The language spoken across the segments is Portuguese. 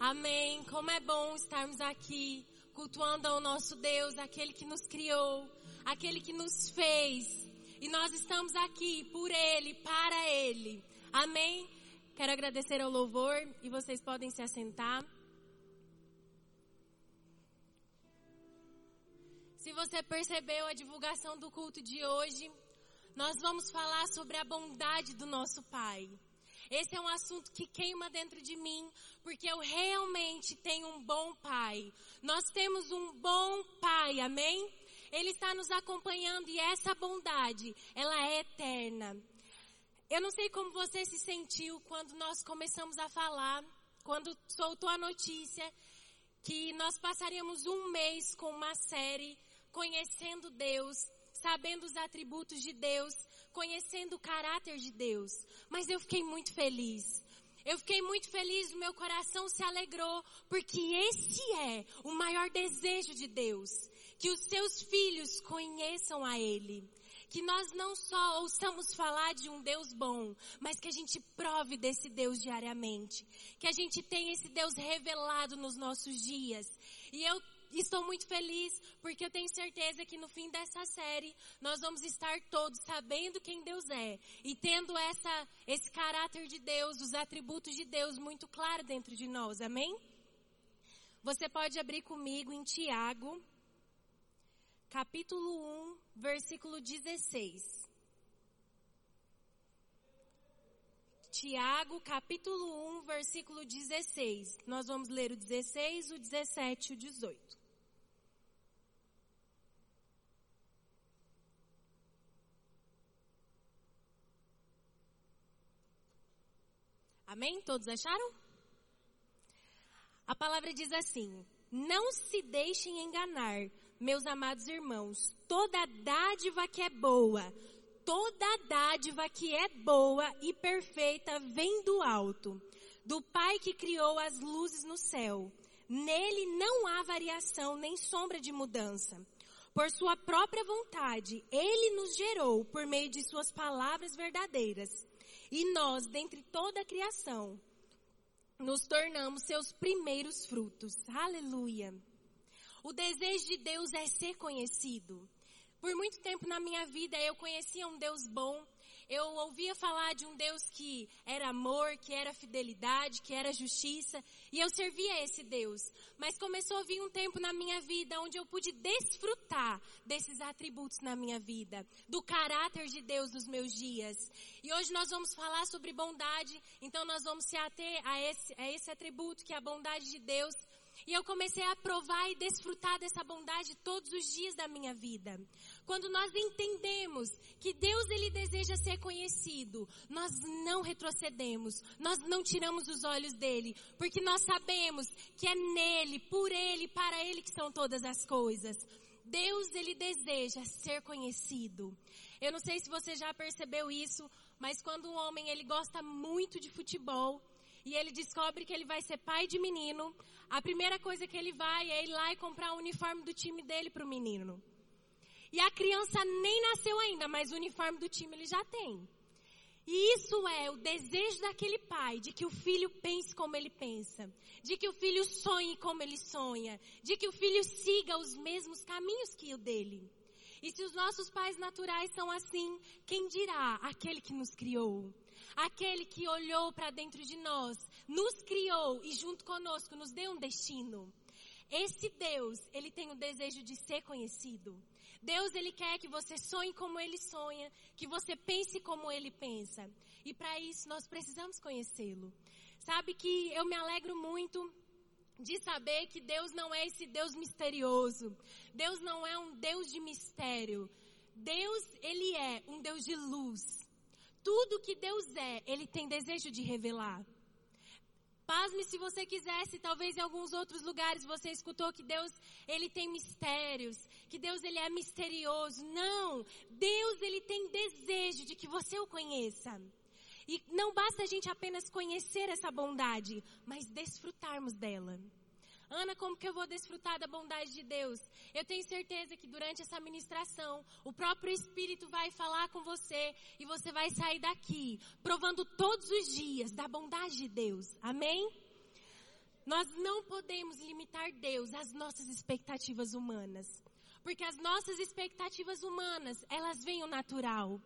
Amém. Como é bom estarmos aqui cultuando ao nosso Deus, aquele que nos criou, aquele que nos fez. E nós estamos aqui por Ele, para Ele. Amém. Quero agradecer ao louvor e vocês podem se assentar. Se você percebeu a divulgação do culto de hoje, nós vamos falar sobre a bondade do nosso Pai. Esse é um assunto que queima dentro de mim, porque eu realmente tenho um bom pai. Nós temos um bom pai, amém? Ele está nos acompanhando e essa bondade, ela é eterna. Eu não sei como você se sentiu quando nós começamos a falar, quando soltou a notícia que nós passaríamos um mês com uma série conhecendo Deus, sabendo os atributos de Deus, conhecendo o caráter de Deus. Mas eu fiquei muito feliz. Eu fiquei muito feliz, o meu coração se alegrou, porque esse é o maior desejo de Deus. Que os seus filhos conheçam a Ele. Que nós não só ouçamos falar de um Deus bom, mas que a gente prove desse Deus diariamente. Que a gente tenha esse Deus revelado nos nossos dias. E eu estou muito feliz porque eu tenho certeza que no fim dessa série nós vamos estar todos sabendo quem Deus é e tendo essa, esse caráter de Deus, os atributos de Deus muito claro dentro de nós. Amém? Você pode abrir comigo em Tiago, capítulo 1, versículo 16. Tiago, capítulo 1, versículo 16. Nós vamos ler o 16, o 17 e o 18. Amém? Todos acharam? A palavra diz assim: Não se deixem enganar, meus amados irmãos. Toda dádiva que é boa, toda dádiva que é boa e perfeita vem do alto, do Pai que criou as luzes no céu. Nele não há variação nem sombra de mudança. Por sua própria vontade, ele nos gerou por meio de suas palavras verdadeiras e nós, dentre toda a criação, nos tornamos seus primeiros frutos. Aleluia. O desejo de Deus é ser conhecido. Por muito tempo na minha vida eu conhecia um Deus bom, eu ouvia falar de um Deus que era amor, que era fidelidade, que era justiça, e eu servia esse Deus. Mas começou a vir um tempo na minha vida onde eu pude desfrutar desses atributos na minha vida, do caráter de Deus nos meus dias. E hoje nós vamos falar sobre bondade, então nós vamos se ater a esse, a esse atributo que é a bondade de Deus. E eu comecei a provar e desfrutar dessa bondade todos os dias da minha vida. Quando nós entendemos que Deus ele deseja ser conhecido, nós não retrocedemos, nós não tiramos os olhos dele, porque nós sabemos que é nele, por ele, para ele que são todas as coisas. Deus ele deseja ser conhecido. Eu não sei se você já percebeu isso, mas quando um homem ele gosta muito de futebol, e ele descobre que ele vai ser pai de menino, a primeira coisa que ele vai é ir lá e comprar o uniforme do time dele para o menino. E a criança nem nasceu ainda, mas o uniforme do time ele já tem. E isso é o desejo daquele pai, de que o filho pense como ele pensa, de que o filho sonhe como ele sonha, de que o filho siga os mesmos caminhos que o dele. E se os nossos pais naturais são assim, quem dirá aquele que nos criou? Aquele que olhou para dentro de nós, nos criou e junto conosco nos deu um destino. Esse Deus, ele tem o desejo de ser conhecido. Deus, ele quer que você sonhe como ele sonha, que você pense como ele pensa. E para isso nós precisamos conhecê-lo. Sabe que eu me alegro muito de saber que Deus não é esse Deus misterioso. Deus não é um Deus de mistério. Deus, ele é um Deus de luz. Tudo que Deus é, Ele tem desejo de revelar. Pasme se você quisesse, talvez em alguns outros lugares você escutou que Deus, Ele tem mistérios, que Deus, Ele é misterioso. Não! Deus, Ele tem desejo de que você o conheça. E não basta a gente apenas conhecer essa bondade, mas desfrutarmos dela. Ana, como que eu vou desfrutar da bondade de Deus? Eu tenho certeza que durante essa ministração, o próprio Espírito vai falar com você e você vai sair daqui provando todos os dias da bondade de Deus. Amém? nós não podemos limitar Deus às nossas expectativas humanas. Porque as nossas expectativas humanas, elas vêm o natural.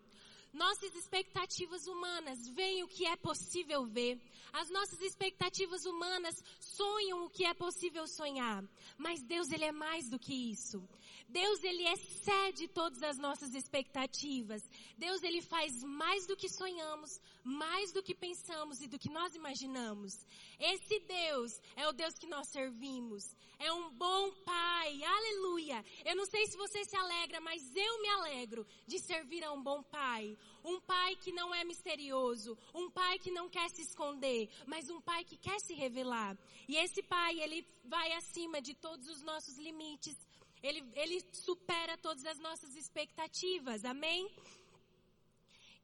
Nossas expectativas humanas veem o que é possível ver. As nossas expectativas humanas sonham o que é possível sonhar. Mas Deus, Ele é mais do que isso. Deus, Ele excede todas as nossas expectativas. Deus, Ele faz mais do que sonhamos, mais do que pensamos e do que nós imaginamos. Esse Deus é o Deus que nós servimos. É um bom Pai. Aleluia. Eu não sei se você se alegra, mas eu me alegro de servir a um bom Pai. Um Pai que não é misterioso. Um Pai que não quer se esconder, mas um Pai que quer se revelar. E esse Pai, Ele vai acima de todos os nossos limites ele, ele supera todas as nossas expectativas, amém?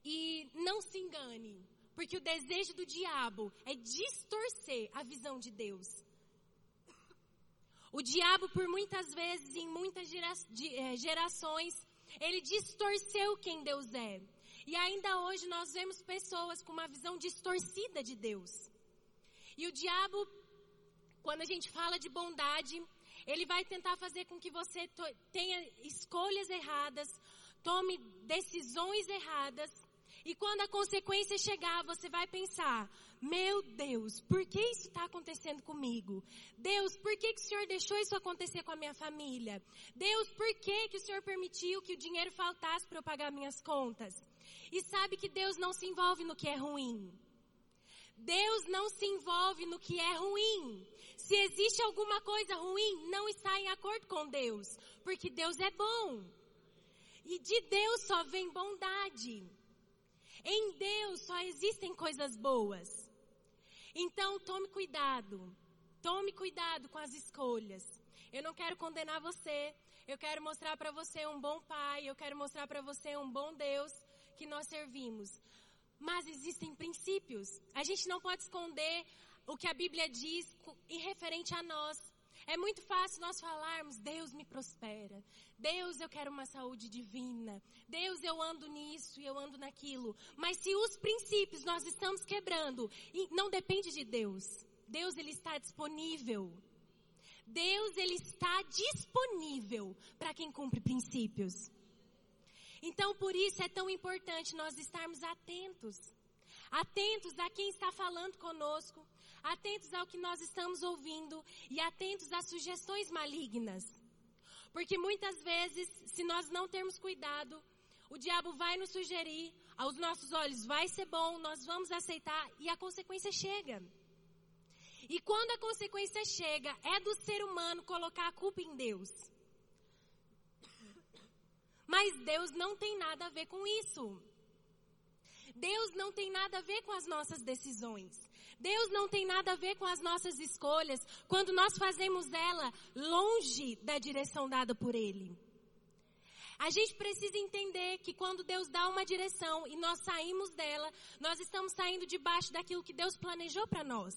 E não se engane, porque o desejo do diabo é distorcer a visão de Deus. O diabo, por muitas vezes, em muitas é, gerações, ele distorceu quem Deus é. E ainda hoje nós vemos pessoas com uma visão distorcida de Deus. E o diabo, quando a gente fala de bondade, ele vai tentar fazer com que você tenha escolhas erradas, tome decisões erradas. E quando a consequência chegar, você vai pensar: Meu Deus, por que isso está acontecendo comigo? Deus, por que, que o Senhor deixou isso acontecer com a minha família? Deus, por que, que o Senhor permitiu que o dinheiro faltasse para eu pagar minhas contas? E sabe que Deus não se envolve no que é ruim. Deus não se envolve no que é ruim. Se existe alguma coisa ruim, não está em acordo com Deus, porque Deus é bom. E de Deus só vem bondade. Em Deus só existem coisas boas. Então tome cuidado. Tome cuidado com as escolhas. Eu não quero condenar você. Eu quero mostrar para você um bom pai. Eu quero mostrar para você um bom Deus que nós servimos. Mas existem princípios. A gente não pode esconder o que a Bíblia diz em referente a nós. É muito fácil nós falarmos, Deus me prospera. Deus, eu quero uma saúde divina. Deus, eu ando nisso e eu ando naquilo. Mas se os princípios nós estamos quebrando, não depende de Deus. Deus, ele está disponível. Deus, ele está disponível para quem cumpre princípios. Então, por isso é tão importante nós estarmos atentos. Atentos a quem está falando conosco atentos ao que nós estamos ouvindo e atentos às sugestões malignas. Porque muitas vezes, se nós não termos cuidado, o diabo vai nos sugerir, aos nossos olhos vai ser bom, nós vamos aceitar e a consequência chega. E quando a consequência chega, é do ser humano colocar a culpa em Deus. Mas Deus não tem nada a ver com isso. Deus não tem nada a ver com as nossas decisões. Deus não tem nada a ver com as nossas escolhas quando nós fazemos ela longe da direção dada por Ele. A gente precisa entender que quando Deus dá uma direção e nós saímos dela, nós estamos saindo debaixo daquilo que Deus planejou para nós.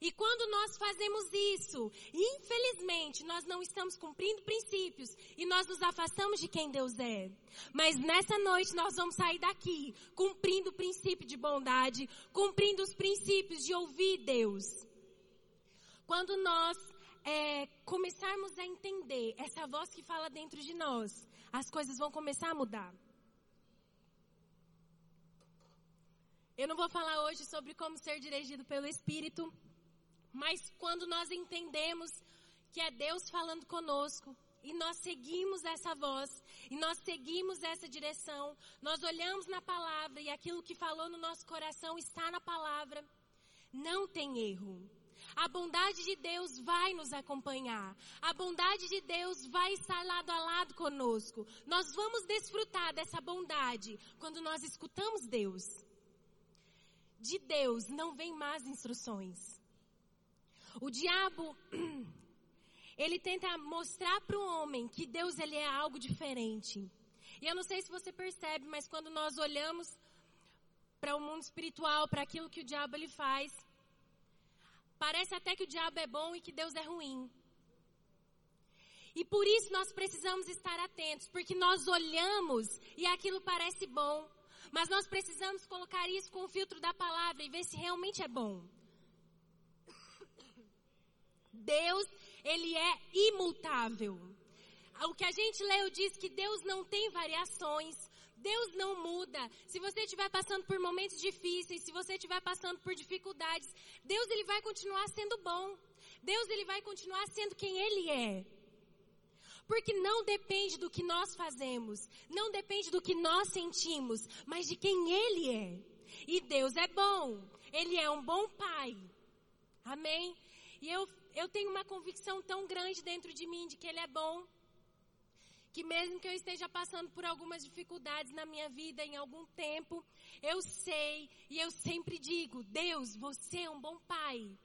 E quando nós fazemos isso, infelizmente, nós não estamos cumprindo princípios e nós nos afastamos de quem Deus é. Mas nessa noite nós vamos sair daqui cumprindo o princípio de bondade, cumprindo os princípios de ouvir Deus. Quando nós é, começarmos a entender essa voz que fala dentro de nós, as coisas vão começar a mudar. Eu não vou falar hoje sobre como ser dirigido pelo Espírito, mas quando nós entendemos que é Deus falando conosco, e nós seguimos essa voz, e nós seguimos essa direção, nós olhamos na palavra e aquilo que falou no nosso coração está na palavra, não tem erro. A bondade de Deus vai nos acompanhar. A bondade de Deus vai estar lado a lado conosco. Nós vamos desfrutar dessa bondade quando nós escutamos Deus. De Deus não vem más instruções. O diabo, ele tenta mostrar para o homem que Deus ele é algo diferente. E eu não sei se você percebe, mas quando nós olhamos para o mundo espiritual, para aquilo que o diabo ele faz, parece até que o diabo é bom e que Deus é ruim. E por isso nós precisamos estar atentos, porque nós olhamos e aquilo parece bom, mas nós precisamos colocar isso com o filtro da palavra e ver se realmente é bom. Deus, ele é imutável. O que a gente leu diz que Deus não tem variações. Deus não muda. Se você estiver passando por momentos difíceis, se você estiver passando por dificuldades, Deus ele vai continuar sendo bom. Deus ele vai continuar sendo quem ele é. Porque não depende do que nós fazemos, não depende do que nós sentimos, mas de quem ele é. E Deus é bom. Ele é um bom pai. Amém? E eu, eu tenho uma convicção tão grande dentro de mim de que ele é bom que mesmo que eu esteja passando por algumas dificuldades na minha vida em algum tempo, eu sei e eu sempre digo: Deus, você é um bom pai.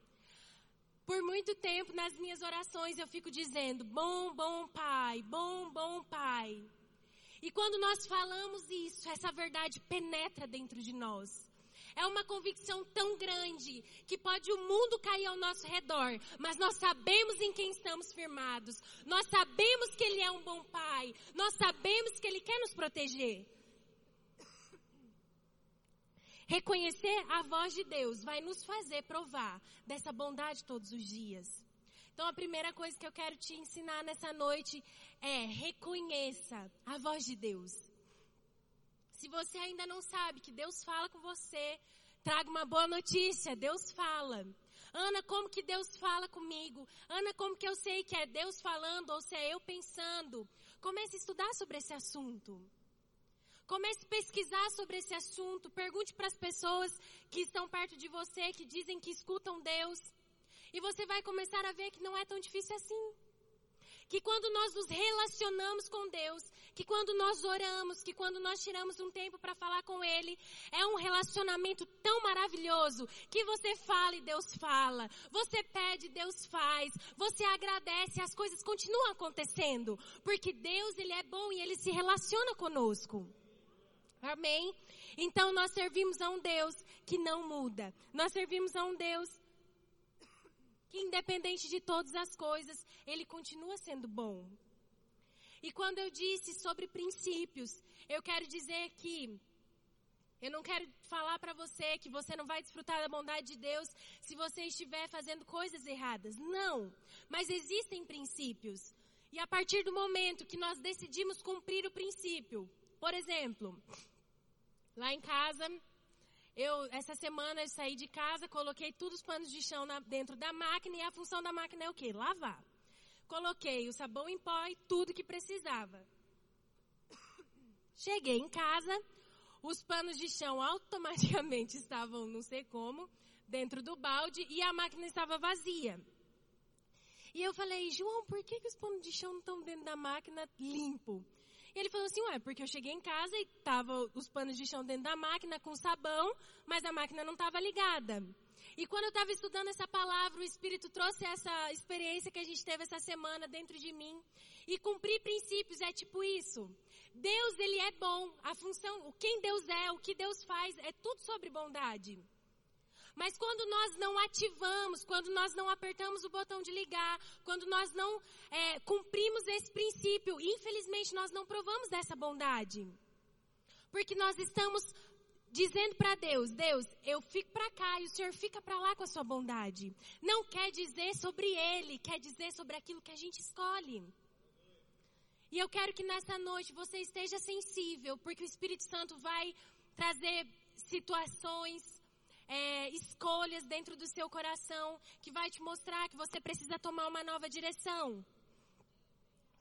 Por muito tempo nas minhas orações eu fico dizendo: bom, bom pai, bom, bom pai. E quando nós falamos isso, essa verdade penetra dentro de nós. É uma convicção tão grande que pode o mundo cair ao nosso redor, mas nós sabemos em quem estamos firmados. Nós sabemos que Ele é um bom Pai. Nós sabemos que Ele quer nos proteger. Reconhecer a voz de Deus vai nos fazer provar dessa bondade todos os dias. Então a primeira coisa que eu quero te ensinar nessa noite é reconheça a voz de Deus. Se você ainda não sabe que Deus fala com você, traga uma boa notícia, Deus fala. Ana, como que Deus fala comigo? Ana, como que eu sei que é Deus falando ou se é eu pensando? Comece a estudar sobre esse assunto. Comece a pesquisar sobre esse assunto. Pergunte para as pessoas que estão perto de você, que dizem que escutam Deus. E você vai começar a ver que não é tão difícil assim que quando nós nos relacionamos com Deus, que quando nós oramos, que quando nós tiramos um tempo para falar com Ele, é um relacionamento tão maravilhoso que você fala e Deus fala, você pede e Deus faz, você agradece e as coisas continuam acontecendo, porque Deus ele é bom e Ele se relaciona conosco. Amém? Então nós servimos a um Deus que não muda. Nós servimos a um Deus que independente de todas as coisas, ele continua sendo bom. E quando eu disse sobre princípios, eu quero dizer que eu não quero falar para você que você não vai desfrutar da bondade de Deus se você estiver fazendo coisas erradas. Não. Mas existem princípios. E a partir do momento que nós decidimos cumprir o princípio, por exemplo, lá em casa, eu, essa semana, eu saí de casa, coloquei todos os panos de chão na, dentro da máquina e a função da máquina é o quê? Lavar. Coloquei o sabão em pó e tudo que precisava. Cheguei em casa, os panos de chão automaticamente estavam, não sei como, dentro do balde e a máquina estava vazia. E eu falei, João, por que, que os panos de chão não estão dentro da máquina limpo? E ele falou assim, ué, porque eu cheguei em casa e tava os panos de chão dentro da máquina com sabão, mas a máquina não estava ligada. E quando eu estava estudando essa palavra, o Espírito trouxe essa experiência que a gente teve essa semana dentro de mim. E cumprir princípios é tipo isso. Deus, ele é bom. A função, o quem Deus é, o que Deus faz, é tudo sobre bondade. Mas quando nós não ativamos, quando nós não apertamos o botão de ligar, quando nós não é, cumprimos esse princípio, infelizmente nós não provamos dessa bondade. Porque nós estamos dizendo para Deus, Deus, eu fico para cá e o Senhor fica para lá com a sua bondade. Não quer dizer sobre Ele, quer dizer sobre aquilo que a gente escolhe. E eu quero que nessa noite você esteja sensível, porque o Espírito Santo vai trazer situações, é, escolhas dentro do seu coração que vai te mostrar que você precisa tomar uma nova direção.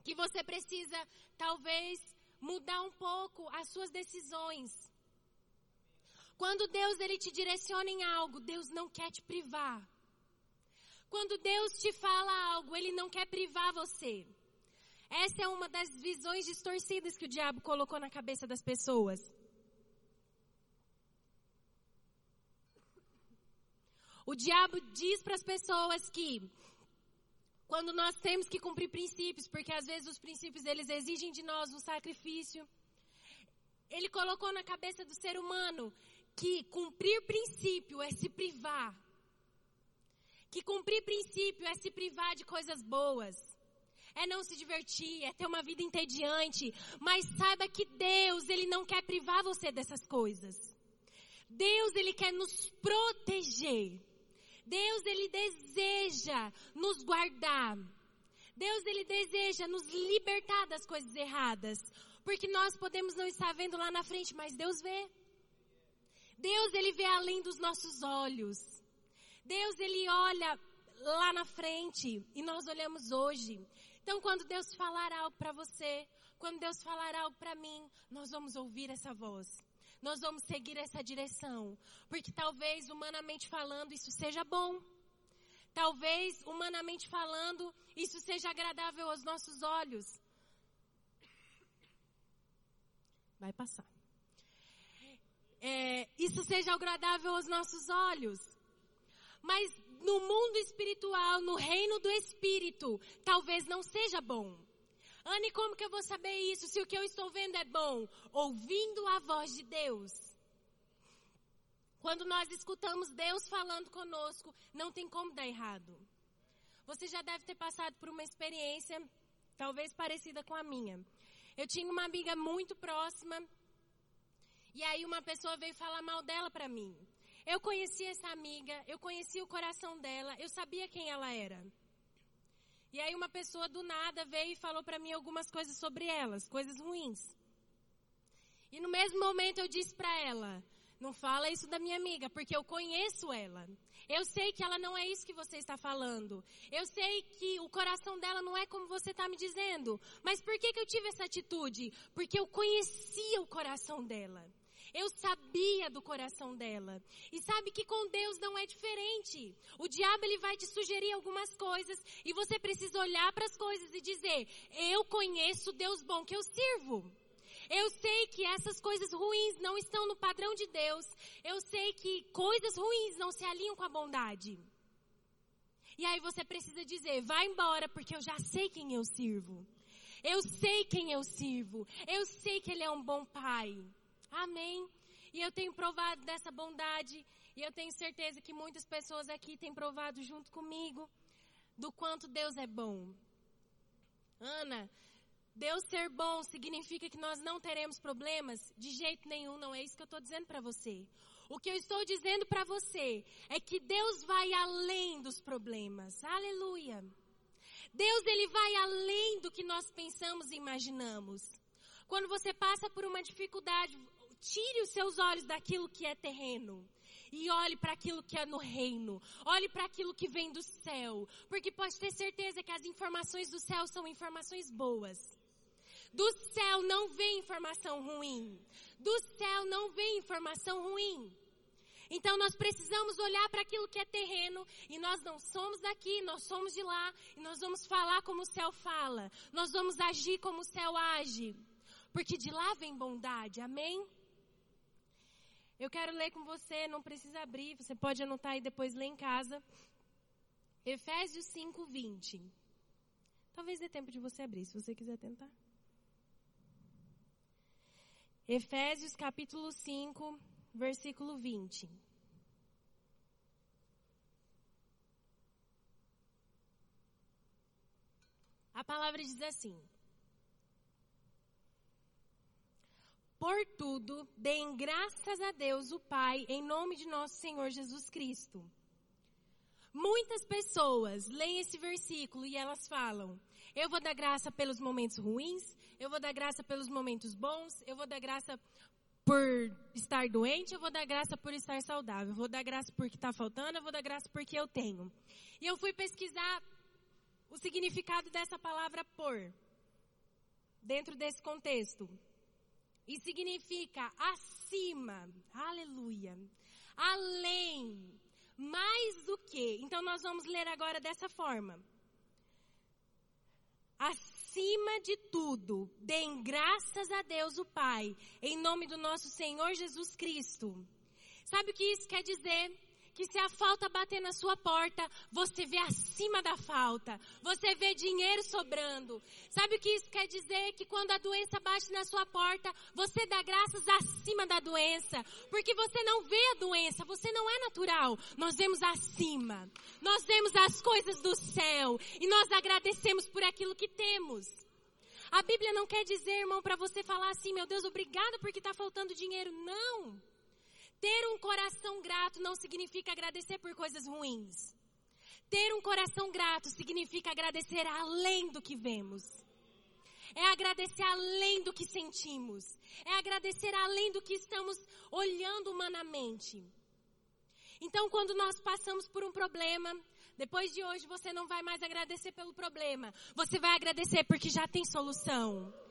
Que você precisa, talvez, mudar um pouco as suas decisões. Quando Deus ele te direciona em algo, Deus não quer te privar. Quando Deus te fala algo, ele não quer privar você. Essa é uma das visões distorcidas que o diabo colocou na cabeça das pessoas. O diabo diz para as pessoas que quando nós temos que cumprir princípios, porque às vezes os princípios eles exigem de nós um sacrifício, ele colocou na cabeça do ser humano que cumprir princípio é se privar. Que cumprir princípio é se privar de coisas boas. É não se divertir, é ter uma vida entediante. Mas saiba que Deus, Ele não quer privar você dessas coisas. Deus, Ele quer nos proteger. Deus, Ele deseja nos guardar. Deus ele deseja nos libertar das coisas erradas, porque nós podemos não estar vendo lá na frente, mas Deus vê. Deus ele vê além dos nossos olhos. Deus ele olha lá na frente e nós olhamos hoje. Então quando Deus falar algo para você, quando Deus falar algo para mim, nós vamos ouvir essa voz. Nós vamos seguir essa direção, porque talvez humanamente falando isso seja bom. Talvez, humanamente falando, isso seja agradável aos nossos olhos. Vai passar. É, isso seja agradável aos nossos olhos. Mas no mundo espiritual, no reino do Espírito, talvez não seja bom. Anne, como que eu vou saber isso se o que eu estou vendo é bom? Ouvindo a voz de Deus. Quando nós escutamos Deus falando conosco, não tem como dar errado. Você já deve ter passado por uma experiência, talvez parecida com a minha. Eu tinha uma amiga muito próxima, e aí uma pessoa veio falar mal dela para mim. Eu conhecia essa amiga, eu conhecia o coração dela, eu sabia quem ela era. E aí uma pessoa do nada veio e falou para mim algumas coisas sobre elas, coisas ruins. E no mesmo momento eu disse para ela: não fala isso da minha amiga, porque eu conheço ela. Eu sei que ela não é isso que você está falando. Eu sei que o coração dela não é como você está me dizendo. Mas por que, que eu tive essa atitude? Porque eu conhecia o coração dela. Eu sabia do coração dela. E sabe que com Deus não é diferente. O diabo ele vai te sugerir algumas coisas e você precisa olhar para as coisas e dizer: "Eu conheço Deus bom que eu sirvo". Eu sei que essas coisas ruins não estão no padrão de Deus. Eu sei que coisas ruins não se alinham com a bondade. E aí você precisa dizer, vai embora porque eu já sei quem eu sirvo. Eu sei quem eu sirvo. Eu sei que Ele é um bom Pai. Amém. E eu tenho provado dessa bondade. E eu tenho certeza que muitas pessoas aqui têm provado junto comigo do quanto Deus é bom. Ana, Deus ser bom significa que nós não teremos problemas? De jeito nenhum, não é isso que eu estou dizendo para você. O que eu estou dizendo para você é que Deus vai além dos problemas. Aleluia. Deus ele vai além do que nós pensamos e imaginamos. Quando você passa por uma dificuldade, tire os seus olhos daquilo que é terreno e olhe para aquilo que é no reino. Olhe para aquilo que vem do céu, porque pode ter certeza que as informações do céu são informações boas. Do céu não vem informação ruim. Do céu não vem informação ruim. Então nós precisamos olhar para aquilo que é terreno e nós não somos daqui, nós somos de lá e nós vamos falar como o céu fala. Nós vamos agir como o céu age. Porque de lá vem bondade. Amém? Eu quero ler com você, não precisa abrir, você pode anotar e depois ler em casa. Efésios 5, 20. Talvez dê tempo de você abrir, se você quiser tentar. Efésios capítulo 5, versículo 20. A palavra diz assim: Por tudo, deem graças a Deus, o Pai, em nome de nosso Senhor Jesus Cristo. Muitas pessoas leem esse versículo e elas falam: Eu vou dar graça pelos momentos ruins, eu vou dar graça pelos momentos bons, eu vou dar graça por estar doente, eu vou dar graça por estar saudável, eu vou dar graça porque está faltando, eu vou dar graça porque eu tenho. E eu fui pesquisar o significado dessa palavra por, dentro desse contexto. E significa acima, aleluia, além, mais do que. Então nós vamos ler agora dessa forma. Acima de tudo, deem graças a Deus o Pai, em nome do nosso Senhor Jesus Cristo. Sabe o que isso quer dizer? Que se a falta bater na sua porta, você vê acima da falta. Você vê dinheiro sobrando. Sabe o que isso quer dizer? Que quando a doença bate na sua porta, você dá graças acima da doença. Porque você não vê a doença, você não é natural. Nós vemos acima. Nós vemos as coisas do céu. E nós agradecemos por aquilo que temos. A Bíblia não quer dizer, irmão, para você falar assim, meu Deus, obrigado porque está faltando dinheiro. Não. Ter um coração grato não significa agradecer por coisas ruins. Ter um coração grato significa agradecer além do que vemos. É agradecer além do que sentimos. É agradecer além do que estamos olhando humanamente. Então, quando nós passamos por um problema, depois de hoje você não vai mais agradecer pelo problema. Você vai agradecer porque já tem solução.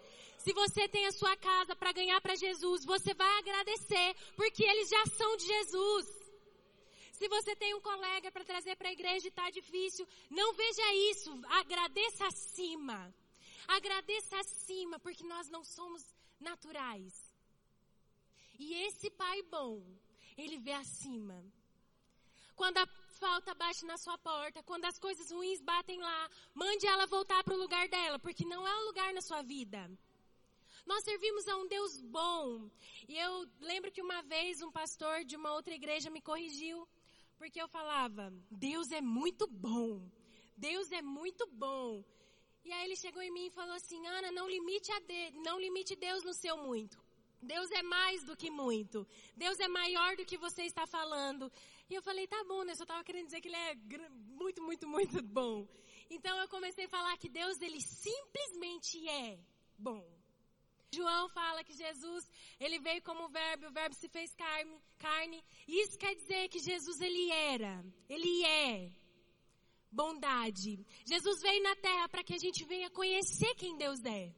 Se você tem a sua casa para ganhar para Jesus, você vai agradecer porque eles já são de Jesus. Se você tem um colega para trazer para a igreja e está difícil, não veja isso. Agradeça acima. Agradeça acima, porque nós não somos naturais. E esse pai bom, ele vê acima. Quando a falta bate na sua porta, quando as coisas ruins batem lá, mande ela voltar para o lugar dela, porque não é o lugar na sua vida. Nós servimos a um Deus bom. E eu lembro que uma vez um pastor de uma outra igreja me corrigiu, porque eu falava: Deus é muito bom. Deus é muito bom. E aí ele chegou em mim e falou assim: Ana, não limite, a de, não limite Deus no seu muito. Deus é mais do que muito. Deus é maior do que você está falando. E eu falei, tá bom, né? Só estava querendo dizer que ele é muito, muito, muito bom. Então eu comecei a falar que Deus, ele simplesmente é bom. João fala que Jesus, ele veio como verbo, o verbo se fez carne, carne. Isso quer dizer que Jesus, ele era, ele é bondade. Jesus veio na terra para que a gente venha conhecer quem Deus é.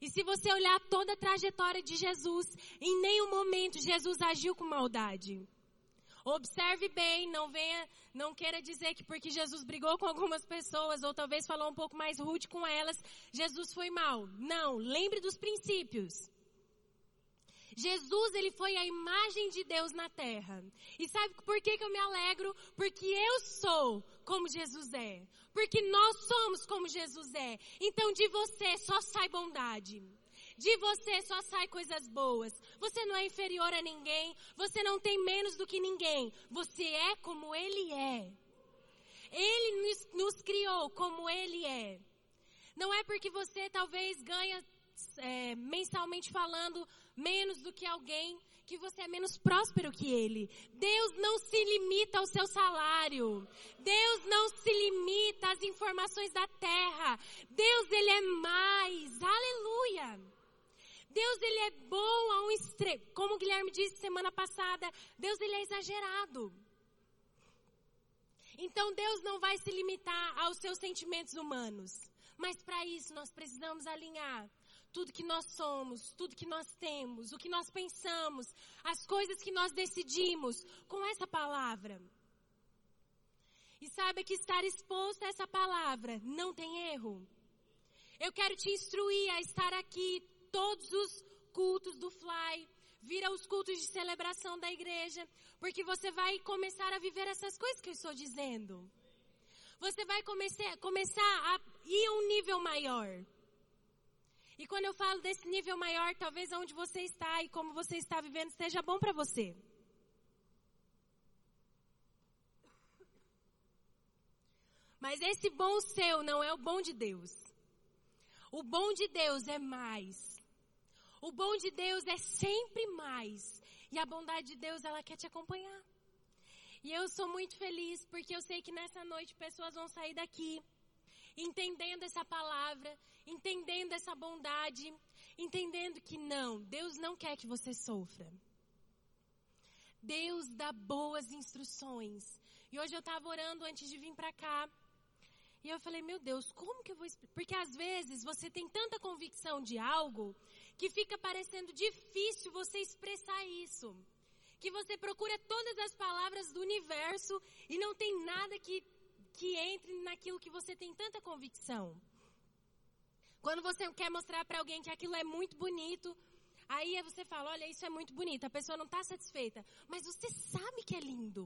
E se você olhar toda a trajetória de Jesus, em nenhum momento Jesus agiu com maldade. Observe bem, não venha, não queira dizer que porque Jesus brigou com algumas pessoas ou talvez falou um pouco mais rude com elas, Jesus foi mal. Não, lembre dos princípios. Jesus, ele foi a imagem de Deus na terra. E sabe por que, que eu me alegro? Porque eu sou como Jesus é. Porque nós somos como Jesus é. Então de você só sai bondade. De você só sai coisas boas. Você não é inferior a ninguém. Você não tem menos do que ninguém. Você é como Ele é. Ele nos, nos criou como Ele é. Não é porque você talvez ganha é, mensalmente falando menos do que alguém que você é menos próspero que ele. Deus não se limita ao seu salário. Deus não se limita às informações da terra. Deus ele é mais. Aleluia. Deus ele é bom a um extremo. Como o Guilherme disse semana passada, Deus ele é exagerado. Então Deus não vai se limitar aos seus sentimentos humanos. Mas para isso nós precisamos alinhar tudo que nós somos, tudo que nós temos, o que nós pensamos, as coisas que nós decidimos com essa palavra. E saiba que estar exposto a essa palavra não tem erro. Eu quero te instruir a estar aqui todos os cultos do Fly, vir aos cultos de celebração da igreja, porque você vai começar a viver essas coisas que eu estou dizendo. Você vai começar a ir a um nível maior. E quando eu falo desse nível maior, talvez onde você está e como você está vivendo seja bom para você. Mas esse bom seu não é o bom de Deus. O bom de Deus é mais. O bom de Deus é sempre mais. E a bondade de Deus, ela quer te acompanhar. E eu sou muito feliz porque eu sei que nessa noite pessoas vão sair daqui entendendo essa palavra, entendendo essa bondade, entendendo que não, Deus não quer que você sofra. Deus dá boas instruções. E hoje eu estava orando antes de vir para cá. E eu falei, meu Deus, como que eu vou explicar? Porque às vezes você tem tanta convicção de algo que fica parecendo difícil você expressar isso. Que você procura todas as palavras do universo e não tem nada que, que entre naquilo que você tem tanta convicção. Quando você quer mostrar para alguém que aquilo é muito bonito, aí você fala, olha, isso é muito bonito, a pessoa não está satisfeita, mas você sabe que é lindo.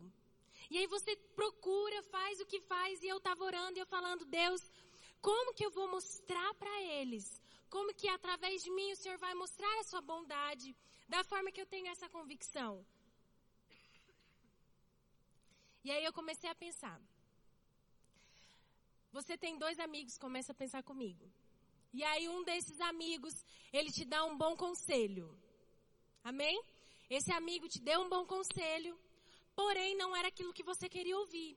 E aí você procura, faz o que faz, e eu estava orando e eu falando, Deus, como que eu vou mostrar para eles como que através de mim o Senhor vai mostrar a sua bondade, da forma que eu tenho essa convicção. E aí eu comecei a pensar. Você tem dois amigos, começa a pensar comigo. E aí um desses amigos, ele te dá um bom conselho. Amém? Esse amigo te deu um bom conselho, porém não era aquilo que você queria ouvir.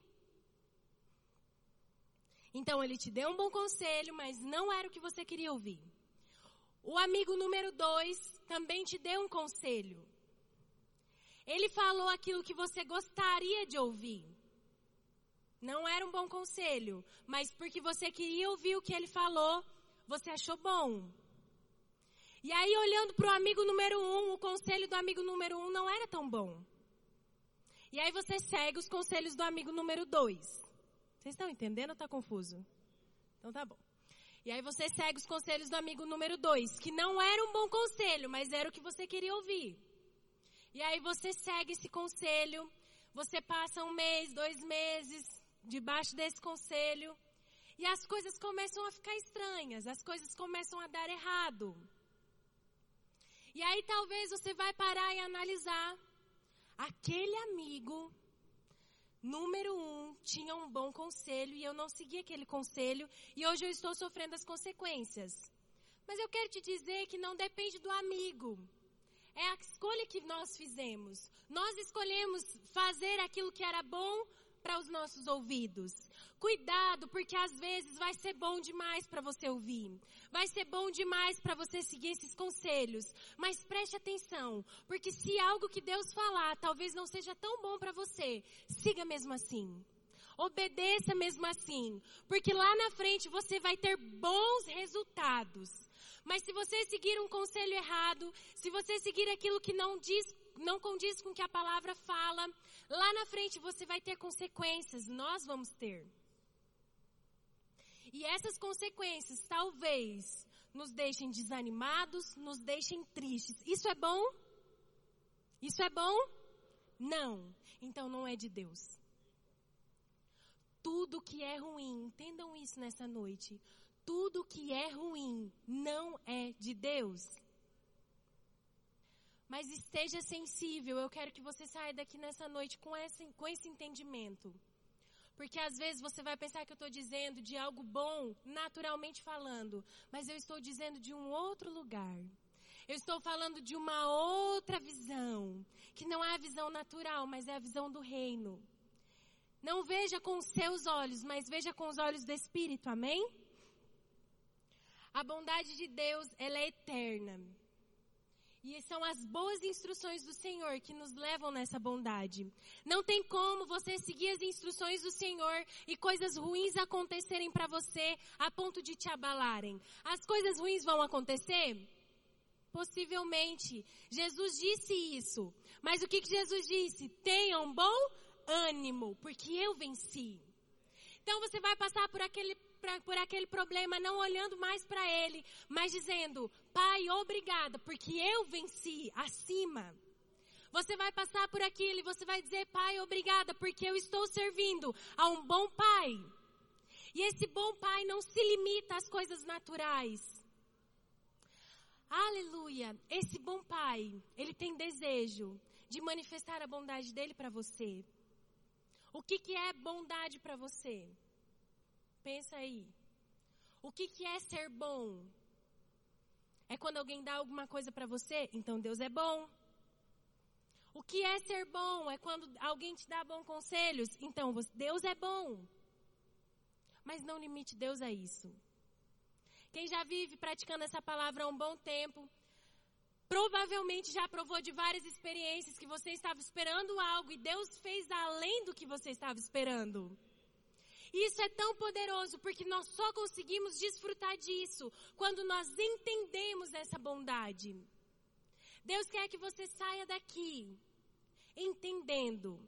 Então ele te deu um bom conselho, mas não era o que você queria ouvir. O amigo número dois também te deu um conselho. Ele falou aquilo que você gostaria de ouvir. Não era um bom conselho, mas porque você queria ouvir o que ele falou, você achou bom. E aí, olhando para o amigo número um, o conselho do amigo número um não era tão bom. E aí você segue os conselhos do amigo número dois. Vocês estão entendendo ou está confuso? Então tá bom. E aí você segue os conselhos do amigo número dois, que não era um bom conselho, mas era o que você queria ouvir. E aí você segue esse conselho, você passa um mês, dois meses, debaixo desse conselho, e as coisas começam a ficar estranhas, as coisas começam a dar errado. E aí talvez você vai parar e analisar. Aquele amigo, número um, tinha um bom conselho e eu não segui aquele conselho e hoje eu estou sofrendo as consequências. Mas eu quero te dizer que não depende do amigo. É a escolha que nós fizemos. Nós escolhemos fazer aquilo que era bom para os nossos ouvidos. Cuidado, porque às vezes vai ser bom demais para você ouvir. Vai ser bom demais para você seguir esses conselhos. Mas preste atenção, porque se algo que Deus falar talvez não seja tão bom para você, siga mesmo assim. Obedeça mesmo assim, porque lá na frente você vai ter bons resultados. Mas se você seguir um conselho errado, se você seguir aquilo que não diz não condiz com o que a palavra fala, lá na frente você vai ter consequências, nós vamos ter. E essas consequências talvez nos deixem desanimados, nos deixem tristes. Isso é bom? Isso é bom? Não. Então não é de Deus. Tudo que é ruim, entendam isso nessa noite. Tudo que é ruim não é de Deus. Mas esteja sensível. Eu quero que você saia daqui nessa noite com esse, com esse entendimento. Porque às vezes você vai pensar que eu estou dizendo de algo bom, naturalmente falando. Mas eu estou dizendo de um outro lugar. Eu estou falando de uma outra visão. Que não é a visão natural, mas é a visão do reino. Não veja com os seus olhos, mas veja com os olhos do Espírito. Amém? A bondade de Deus, ela é eterna. E são as boas instruções do Senhor que nos levam nessa bondade. Não tem como você seguir as instruções do Senhor e coisas ruins acontecerem para você a ponto de te abalarem. As coisas ruins vão acontecer? Possivelmente. Jesus disse isso. Mas o que, que Jesus disse? Tenha um bom ânimo, porque eu venci. Então você vai passar por aquele pra, por aquele problema, não olhando mais para ele, mas dizendo: Pai, obrigada, porque eu venci acima. Você vai passar por aquilo e você vai dizer: Pai, obrigada, porque eu estou servindo a um bom Pai. E esse bom Pai não se limita às coisas naturais. Aleluia! Esse bom Pai, ele tem desejo de manifestar a bondade dele para você. O que, que é bondade para você? Pensa aí. O que, que é ser bom? É quando alguém dá alguma coisa para você? Então Deus é bom. O que é ser bom? É quando alguém te dá bons conselhos? Então Deus é bom. Mas não limite Deus a isso. Quem já vive praticando essa palavra há um bom tempo, provavelmente já provou de várias experiências que você estava esperando algo e Deus fez além do que você estava esperando. Isso é tão poderoso porque nós só conseguimos desfrutar disso quando nós entendemos essa bondade. Deus quer que você saia daqui entendendo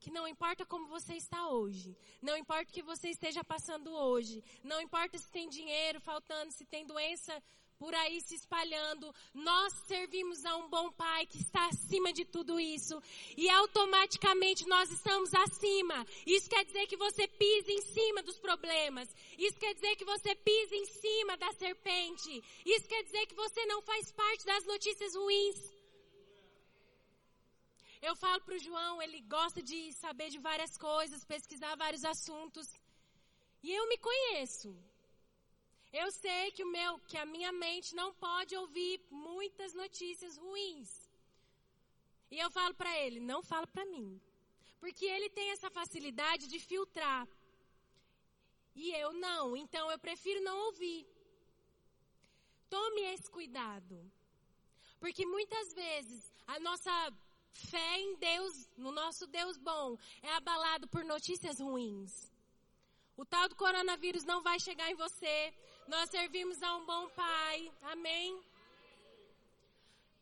que não importa como você está hoje, não importa o que você esteja passando hoje, não importa se tem dinheiro faltando, se tem doença por aí se espalhando. Nós servimos a um bom Pai que está acima de tudo isso. E automaticamente nós estamos acima. Isso quer dizer que você pisa em cima dos problemas. Isso quer dizer que você pisa em cima da serpente. Isso quer dizer que você não faz parte das notícias ruins. Eu falo para o João, ele gosta de saber de várias coisas, pesquisar vários assuntos. E eu me conheço. Eu sei que o meu, que a minha mente não pode ouvir muitas notícias ruins. E eu falo para ele, não fala para mim. Porque ele tem essa facilidade de filtrar. e eu não, então eu prefiro não ouvir. Tome esse cuidado. Porque muitas vezes a nossa fé em Deus, no nosso Deus bom, é abalado por notícias ruins. O tal do coronavírus não vai chegar em você. Nós servimos a um bom pai. Amém.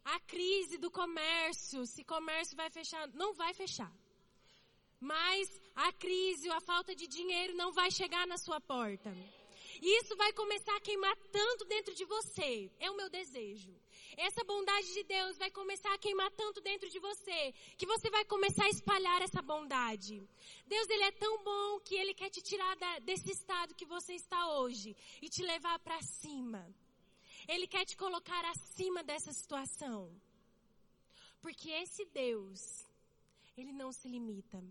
A crise do comércio, se comércio vai fechar, não vai fechar. Mas a crise, a falta de dinheiro não vai chegar na sua porta. Isso vai começar a queimar tanto dentro de você. É o meu desejo. Essa bondade de Deus vai começar a queimar tanto dentro de você que você vai começar a espalhar essa bondade. Deus ele é tão bom que ele quer te tirar da, desse estado que você está hoje e te levar para cima. Ele quer te colocar acima dessa situação. Porque esse Deus, ele não se limita.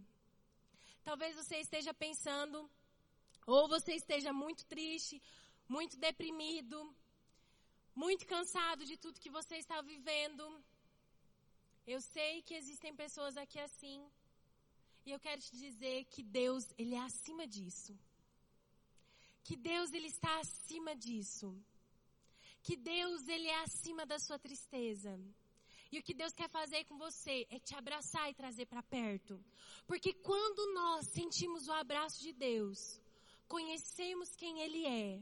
Talvez você esteja pensando, ou você esteja muito triste, muito deprimido, muito cansado de tudo que você está vivendo. Eu sei que existem pessoas aqui assim. E eu quero te dizer que Deus, Ele é acima disso. Que Deus, Ele está acima disso. Que Deus, Ele é acima da sua tristeza. E o que Deus quer fazer com você é te abraçar e trazer para perto. Porque quando nós sentimos o abraço de Deus, conhecemos quem Ele é,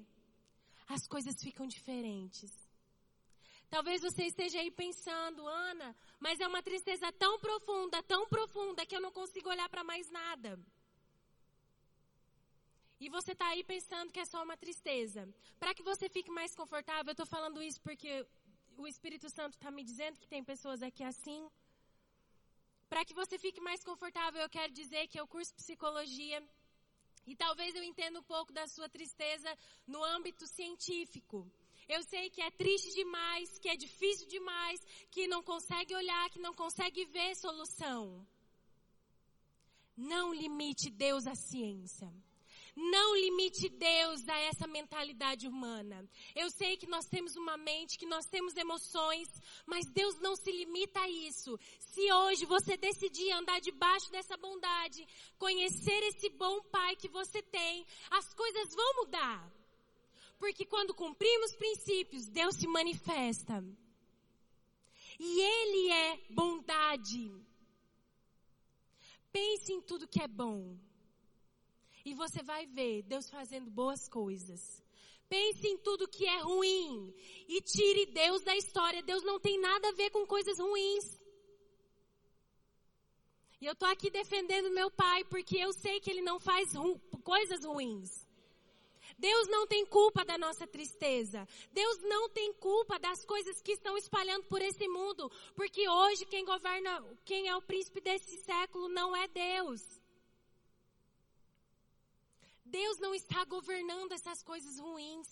as coisas ficam diferentes. Talvez você esteja aí pensando, Ana, mas é uma tristeza tão profunda, tão profunda, que eu não consigo olhar para mais nada. E você está aí pensando que é só uma tristeza. Para que você fique mais confortável, eu estou falando isso porque o Espírito Santo está me dizendo que tem pessoas aqui assim. Para que você fique mais confortável, eu quero dizer que eu curso psicologia. E talvez eu entenda um pouco da sua tristeza no âmbito científico. Eu sei que é triste demais, que é difícil demais, que não consegue olhar, que não consegue ver solução. Não limite Deus à ciência. Não limite Deus a essa mentalidade humana. Eu sei que nós temos uma mente, que nós temos emoções, mas Deus não se limita a isso. Se hoje você decidir andar debaixo dessa bondade, conhecer esse bom Pai que você tem, as coisas vão mudar. Porque quando cumprimos princípios, Deus se manifesta. E Ele é bondade. Pense em tudo que é bom. E você vai ver Deus fazendo boas coisas. Pense em tudo que é ruim e tire Deus da história. Deus não tem nada a ver com coisas ruins. E eu tô aqui defendendo meu pai porque eu sei que ele não faz ru coisas ruins. Deus não tem culpa da nossa tristeza. Deus não tem culpa das coisas que estão espalhando por esse mundo, porque hoje quem governa, quem é o príncipe desse século não é Deus. Deus não está governando essas coisas ruins.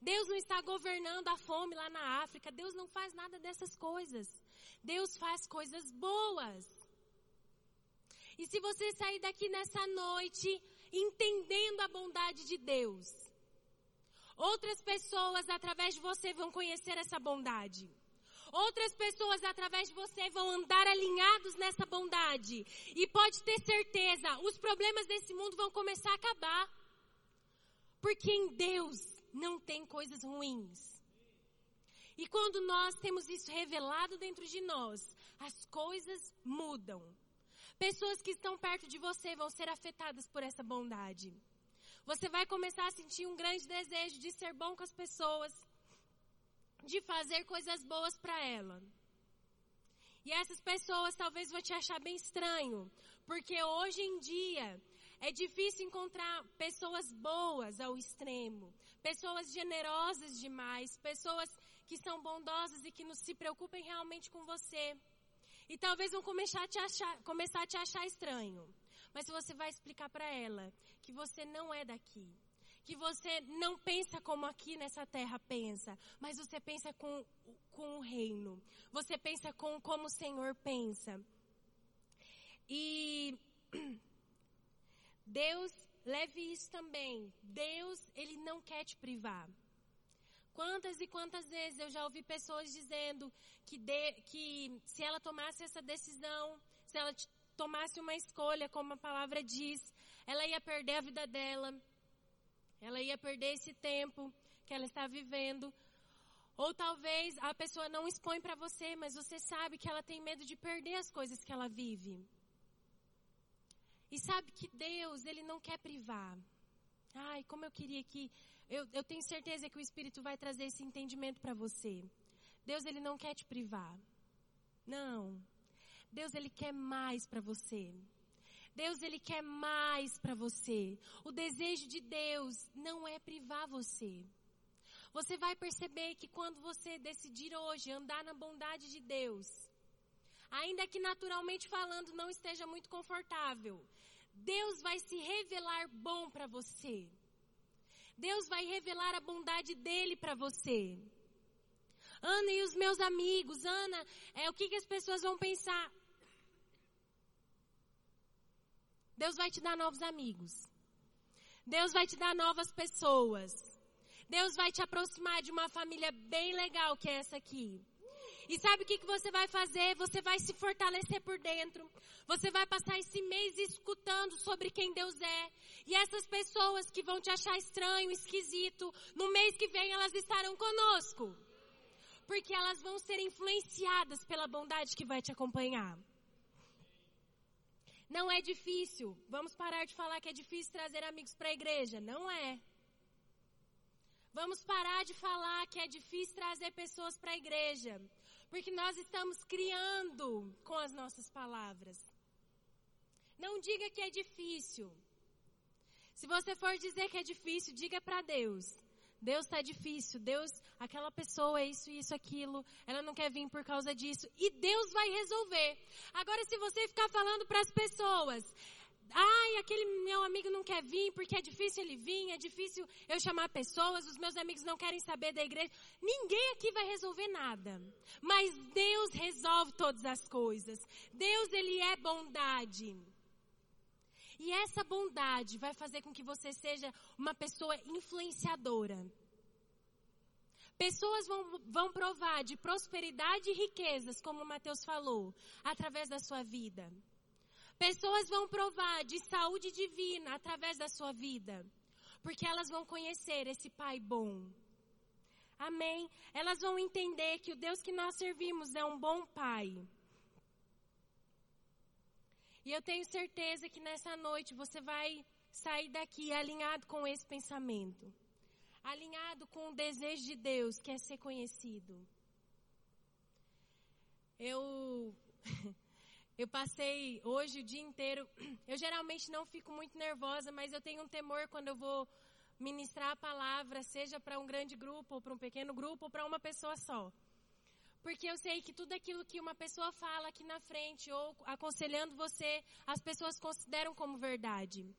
Deus não está governando a fome lá na África. Deus não faz nada dessas coisas. Deus faz coisas boas. E se você sair daqui nessa noite entendendo a bondade de Deus, outras pessoas através de você vão conhecer essa bondade. Outras pessoas através de você vão andar alinhados nessa bondade. E pode ter certeza, os problemas desse mundo vão começar a acabar. Porque em Deus não tem coisas ruins. E quando nós temos isso revelado dentro de nós, as coisas mudam. Pessoas que estão perto de você vão ser afetadas por essa bondade. Você vai começar a sentir um grande desejo de ser bom com as pessoas, de fazer coisas boas para ela. E essas pessoas talvez vão te achar bem estranho, porque hoje em dia é difícil encontrar pessoas boas ao extremo, pessoas generosas demais, pessoas que são bondosas e que não se preocupem realmente com você. E talvez vão começar a te achar, começar a te achar estranho. Mas você vai explicar para ela que você não é daqui, que você não pensa como aqui nessa terra pensa, mas você pensa com, com o reino. Você pensa com como o Senhor pensa. E Deus, leve isso também. Deus, Ele não quer te privar. Quantas e quantas vezes eu já ouvi pessoas dizendo que, de, que se ela tomasse essa decisão, se ela tomasse uma escolha, como a palavra diz, ela ia perder a vida dela, Ela ia perder esse tempo que ela está vivendo. Ou talvez a pessoa não expõe para você, mas você sabe que ela tem medo de perder as coisas que ela vive. E sabe que Deus, Ele não quer privar. Ai, como eu queria que. Eu, eu tenho certeza que o Espírito vai trazer esse entendimento para você. Deus, Ele não quer te privar. Não. Deus, Ele quer mais para você. Deus, Ele quer mais para você. O desejo de Deus não é privar você. Você vai perceber que quando você decidir hoje andar na bondade de Deus, ainda que naturalmente falando não esteja muito confortável, Deus vai se revelar bom para você. Deus vai revelar a bondade dele para você. Ana e os meus amigos, Ana, é o que, que as pessoas vão pensar? Deus vai te dar novos amigos. Deus vai te dar novas pessoas. Deus vai te aproximar de uma família bem legal que é essa aqui. E sabe o que, que você vai fazer? Você vai se fortalecer por dentro. Você vai passar esse mês escutando sobre quem Deus é. E essas pessoas que vão te achar estranho, esquisito, no mês que vem elas estarão conosco. Porque elas vão ser influenciadas pela bondade que vai te acompanhar. Não é difícil. Vamos parar de falar que é difícil trazer amigos para a igreja. Não é. Vamos parar de falar que é difícil trazer pessoas para a igreja. Porque nós estamos criando com as nossas palavras. Não diga que é difícil. Se você for dizer que é difícil, diga para Deus. Deus está difícil. Deus, aquela pessoa é isso, isso, aquilo. Ela não quer vir por causa disso. E Deus vai resolver. Agora, se você ficar falando para as pessoas, ai, aquele meu amigo não quer vir porque é difícil ele vir, é difícil eu chamar pessoas, os meus amigos não querem saber da igreja. Ninguém aqui vai resolver nada. Mas Deus resolve todas as coisas. Deus, Ele é bondade. E essa bondade vai fazer com que você seja uma pessoa influenciadora. Pessoas vão, vão provar de prosperidade e riquezas, como Mateus falou, através da sua vida. Pessoas vão provar de saúde divina através da sua vida. Porque elas vão conhecer esse Pai bom. Amém? Elas vão entender que o Deus que nós servimos é um bom Pai. E eu tenho certeza que nessa noite você vai sair daqui alinhado com esse pensamento. Alinhado com o desejo de Deus, que é ser conhecido. Eu eu passei hoje o dia inteiro. Eu geralmente não fico muito nervosa, mas eu tenho um temor quando eu vou ministrar a palavra, seja para um grande grupo, ou para um pequeno grupo, ou para uma pessoa só. Porque eu sei que tudo aquilo que uma pessoa fala aqui na frente ou aconselhando você, as pessoas consideram como verdade.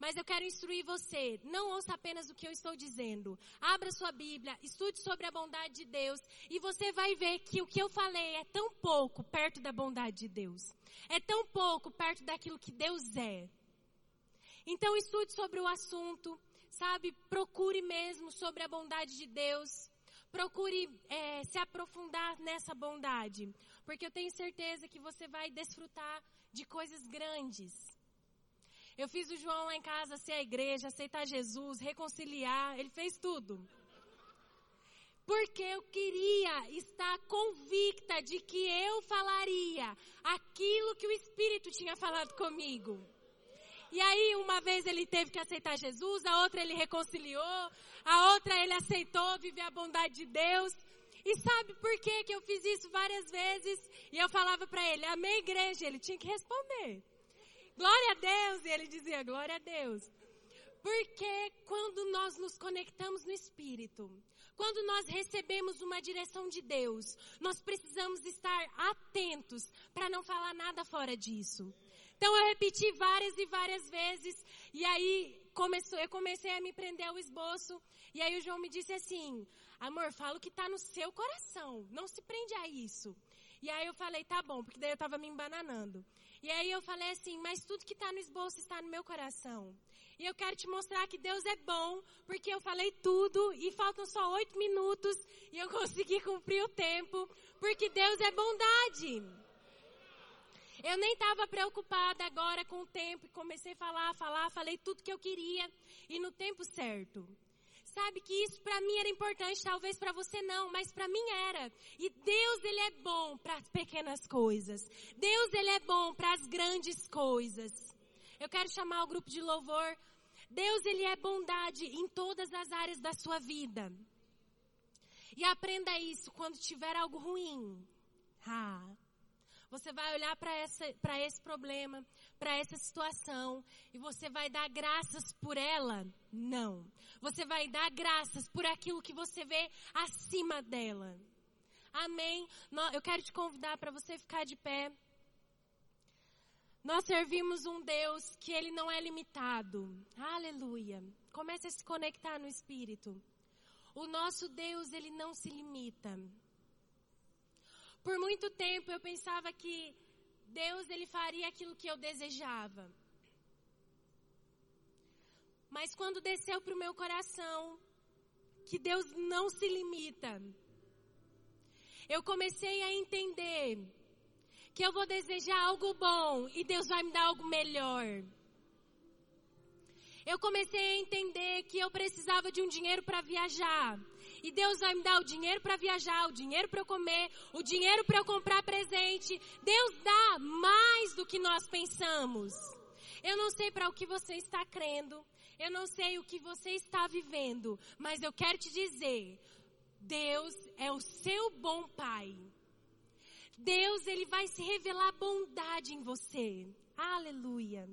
Mas eu quero instruir você, não ouça apenas o que eu estou dizendo. Abra sua Bíblia, estude sobre a bondade de Deus e você vai ver que o que eu falei é tão pouco perto da bondade de Deus. É tão pouco perto daquilo que Deus é. Então estude sobre o assunto, sabe? Procure mesmo sobre a bondade de Deus. Procure é, se aprofundar nessa bondade, porque eu tenho certeza que você vai desfrutar de coisas grandes. Eu fiz o João lá em casa ser a igreja, aceitar Jesus, reconciliar, ele fez tudo. Porque eu queria estar convicta de que eu falaria aquilo que o Espírito tinha falado comigo. E aí, uma vez ele teve que aceitar Jesus, a outra ele reconciliou, a outra ele aceitou viver a bondade de Deus. E sabe por que que eu fiz isso várias vezes? E eu falava para ele, amém igreja, ele tinha que responder. Glória a Deus, e ele dizia, glória a Deus. Porque quando nós nos conectamos no Espírito, quando nós recebemos uma direção de Deus, nós precisamos estar atentos para não falar nada fora disso. Então eu repeti várias e várias vezes, e aí começou, eu comecei a me prender ao esboço, e aí o João me disse assim, amor, fala o que está no seu coração, não se prende a isso. E aí eu falei, tá bom, porque daí eu estava me embananando. E aí eu falei assim, mas tudo que está no esboço está no meu coração. E eu quero te mostrar que Deus é bom, porque eu falei tudo e faltam só oito minutos e eu consegui cumprir o tempo, porque Deus é bondade. Eu nem estava preocupada agora com o tempo e comecei a falar, falar, falei tudo que eu queria e no tempo certo. Sabe que isso para mim era importante, talvez para você não, mas para mim era. E Deus ele é bom para as pequenas coisas. Deus ele é bom para as grandes coisas. Eu quero chamar o grupo de louvor. Deus ele é bondade em todas as áreas da sua vida. E aprenda isso quando tiver algo ruim. Ah, você vai olhar para esse problema, para essa situação, e você vai dar graças por ela? Não. Você vai dar graças por aquilo que você vê acima dela. Amém? Eu quero te convidar para você ficar de pé. Nós servimos um Deus que ele não é limitado. Aleluia. Comece a se conectar no Espírito. O nosso Deus, ele não se limita. Por muito tempo eu pensava que Deus ele faria aquilo que eu desejava. Mas quando desceu para o meu coração que Deus não se limita, eu comecei a entender que eu vou desejar algo bom e Deus vai me dar algo melhor. Eu comecei a entender que eu precisava de um dinheiro para viajar. E Deus vai me dar o dinheiro para viajar, o dinheiro para eu comer, o dinheiro para eu comprar presente. Deus dá mais do que nós pensamos. Eu não sei para o que você está crendo, eu não sei o que você está vivendo, mas eu quero te dizer, Deus é o seu bom pai. Deus, ele vai se revelar bondade em você. Aleluia.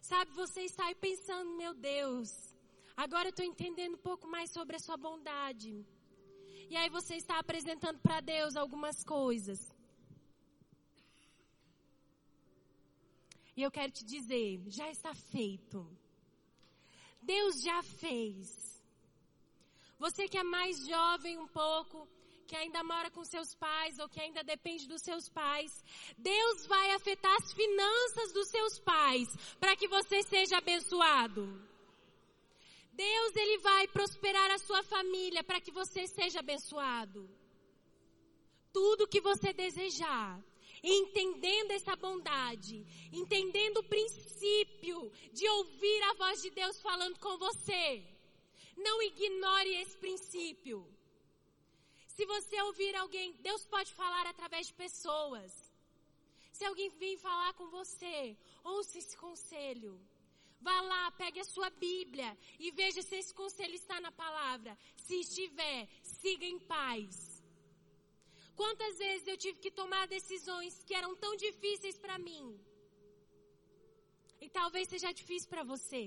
Sabe, você está aí pensando, meu Deus, Agora eu estou entendendo um pouco mais sobre a sua bondade. E aí você está apresentando para Deus algumas coisas. E eu quero te dizer, já está feito. Deus já fez. Você que é mais jovem um pouco, que ainda mora com seus pais ou que ainda depende dos seus pais, Deus vai afetar as finanças dos seus pais para que você seja abençoado. Deus ele vai prosperar a sua família para que você seja abençoado. Tudo que você desejar, entendendo essa bondade, entendendo o princípio de ouvir a voz de Deus falando com você. Não ignore esse princípio. Se você ouvir alguém, Deus pode falar através de pessoas. Se alguém vir falar com você, ouça esse conselho. Vá lá, pegue a sua Bíblia e veja se esse conselho está na palavra. Se estiver, siga em paz. Quantas vezes eu tive que tomar decisões que eram tão difíceis para mim? E talvez seja difícil para você.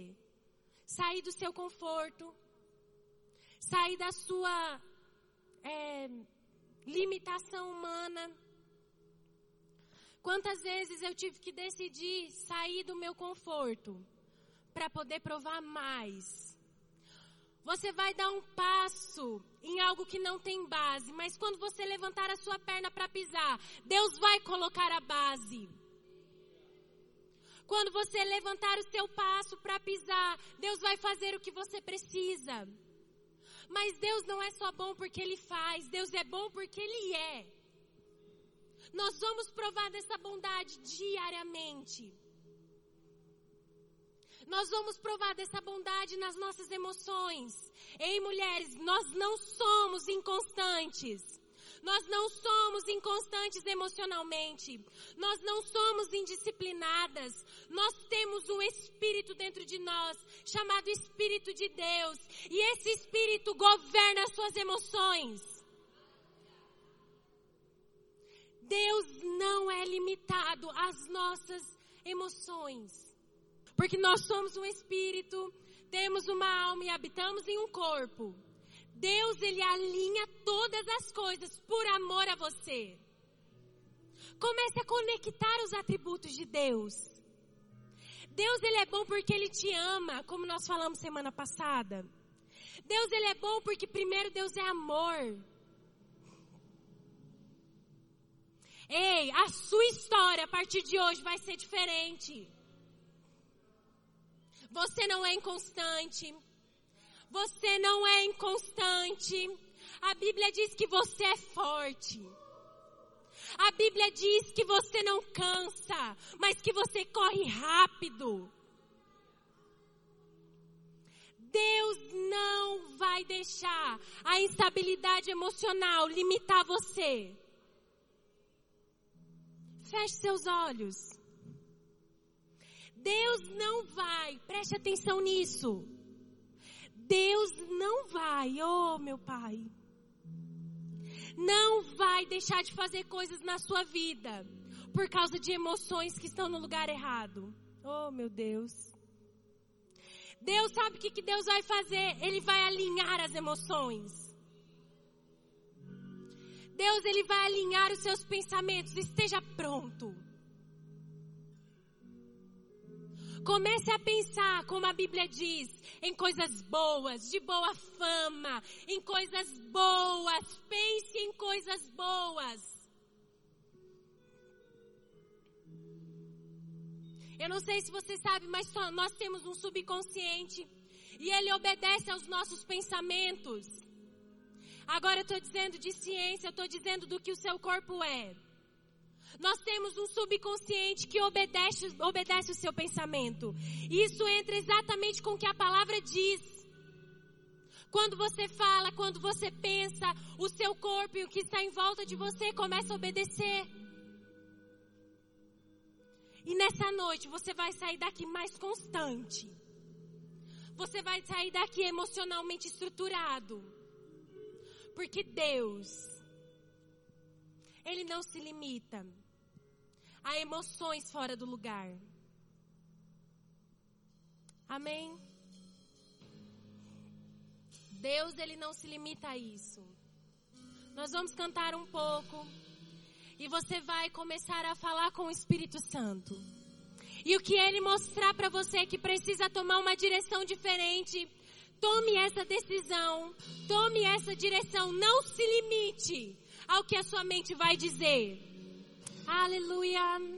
Sair do seu conforto, sair da sua é, limitação humana. Quantas vezes eu tive que decidir sair do meu conforto para poder provar mais. Você vai dar um passo em algo que não tem base, mas quando você levantar a sua perna para pisar, Deus vai colocar a base. Quando você levantar o seu passo para pisar, Deus vai fazer o que você precisa. Mas Deus não é só bom porque Ele faz, Deus é bom porque Ele é. Nós vamos provar dessa bondade diariamente. Nós vamos provar dessa bondade nas nossas emoções. Ei, mulheres, nós não somos inconstantes. Nós não somos inconstantes emocionalmente. Nós não somos indisciplinadas. Nós temos um espírito dentro de nós, chamado Espírito de Deus. E esse espírito governa as suas emoções. Deus não é limitado às nossas emoções. Porque nós somos um espírito, temos uma alma e habitamos em um corpo. Deus, ele alinha todas as coisas por amor a você. Comece a conectar os atributos de Deus. Deus, ele é bom porque ele te ama, como nós falamos semana passada. Deus, ele é bom porque primeiro Deus é amor. Ei, a sua história a partir de hoje vai ser diferente. Você não é inconstante. Você não é inconstante. A Bíblia diz que você é forte. A Bíblia diz que você não cansa, mas que você corre rápido. Deus não vai deixar a instabilidade emocional limitar você. Feche seus olhos. Deus não vai, preste atenção nisso. Deus não vai, oh meu Pai, não vai deixar de fazer coisas na sua vida por causa de emoções que estão no lugar errado. Oh meu Deus. Deus sabe o que, que Deus vai fazer? Ele vai alinhar as emoções. Deus, Ele vai alinhar os seus pensamentos. Esteja pronto. Comece a pensar, como a Bíblia diz, em coisas boas, de boa fama, em coisas boas. Pense em coisas boas. Eu não sei se você sabe, mas nós temos um subconsciente e ele obedece aos nossos pensamentos. Agora eu estou dizendo de ciência, eu estou dizendo do que o seu corpo é. Nós temos um subconsciente que obedece, obedece o seu pensamento. Isso entra exatamente com o que a palavra diz. Quando você fala, quando você pensa, o seu corpo e o que está em volta de você começa a obedecer. E nessa noite você vai sair daqui mais constante. Você vai sair daqui emocionalmente estruturado. Porque Deus, Ele não se limita a emoções fora do lugar. Amém? Deus, ele não se limita a isso. Nós vamos cantar um pouco e você vai começar a falar com o Espírito Santo. E o que ele mostrar para você que precisa tomar uma direção diferente, tome essa decisão, tome essa direção, não se limite ao que a sua mente vai dizer. Aleluia.